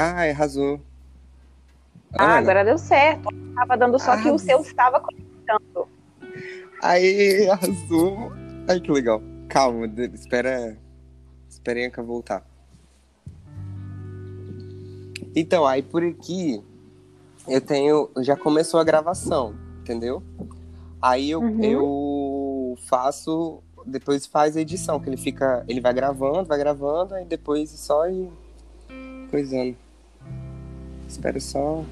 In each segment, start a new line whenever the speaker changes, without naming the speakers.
Ai, arrasou.
Ah,
Ana.
agora deu certo. Tava dando só que
Ah,
o seu estava conectando.
Aí, arrasou. Ai, que legal. Calma, espera. Espera a Anca voltar. Então, aí por aqui eu tenho. Já começou a gravação, entendeu? Aí eu,
Uhum.
eu faço. Depois faz a edição, que ele fica. Ele vai gravando, vai gravando, aí depois só ir coisando. Espero só.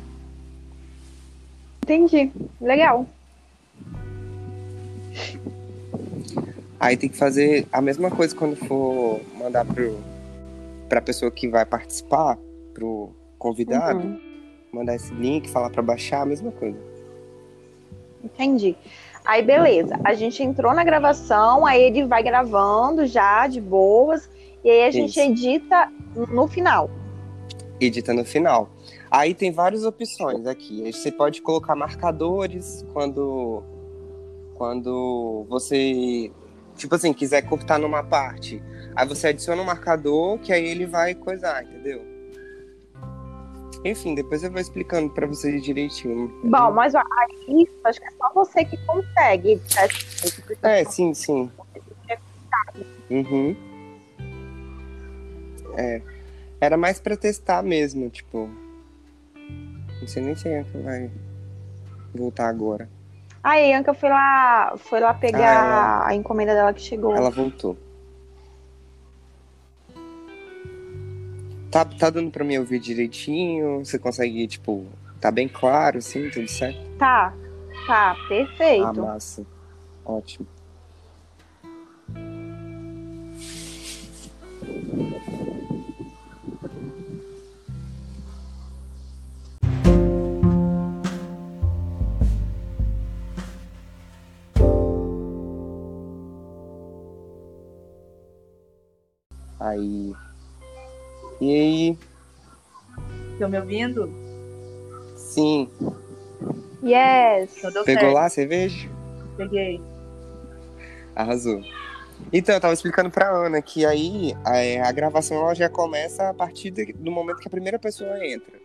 Entendi. Legal.
Aí tem que fazer a mesma coisa quando for mandar pro, pra pessoa que vai participar, pro convidado,
Uhum.
mandar esse link, falar pra baixar, a mesma coisa.
Entendi. Aí, beleza. A gente entrou na gravação, aí ele vai gravando já, de boas. E aí a gente
Isso.
edita no final.
Edita no final. Aí tem várias opções aqui. Você pode colocar marcadores quando quando você tipo assim, quiser cortar numa parte. Aí você adiciona um marcador que aí ele vai coisar, entendeu? Enfim, depois eu vou explicando pra vocês direitinho.
Bom, mas ó, aí acho que é só você que consegue porque
É, sim, sim. Uhum. É. Era mais pra testar mesmo, tipo. Não sei nem se a Anca vai voltar agora.
Aí a Anca foi lá, foi lá pegar
Ah,
a encomenda dela que chegou.
Ela voltou. Tá, tá dando pra me ouvir direitinho? Você consegue, tipo, tá bem claro, assim, tudo certo?
Tá, tá, perfeito.
Ah, massa. Ótimo. Aí. E aí?
Estão me ouvindo?
Sim.
Yes.
Então
Pegou
certo.
lá a cerveja?
Peguei.
Arrasou. Então, eu tava explicando pra Ana que aí a, a gravação ela já começa a partir de- do momento que a primeira pessoa entra.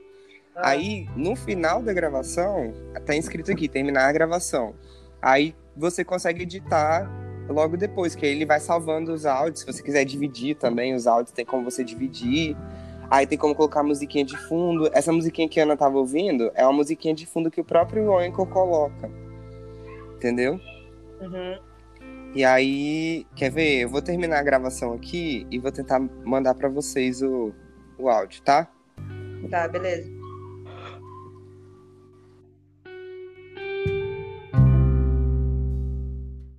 Ah,
Aí, no final da gravação, tá escrito aqui, terminar a gravação. Aí você consegue editar logo depois, que aí ele vai salvando os áudios. Se você quiser dividir também os áudios, tem como você dividir. Aí tem como colocar musiquinha de fundo. Essa musiquinha que a Ana tava ouvindo é uma musiquinha de fundo que o próprio Anchor coloca. Entendeu?
uhum.
E aí, quer ver? Eu vou terminar a gravação aqui e vou tentar mandar pra vocês o, o áudio, tá?
Tá, beleza.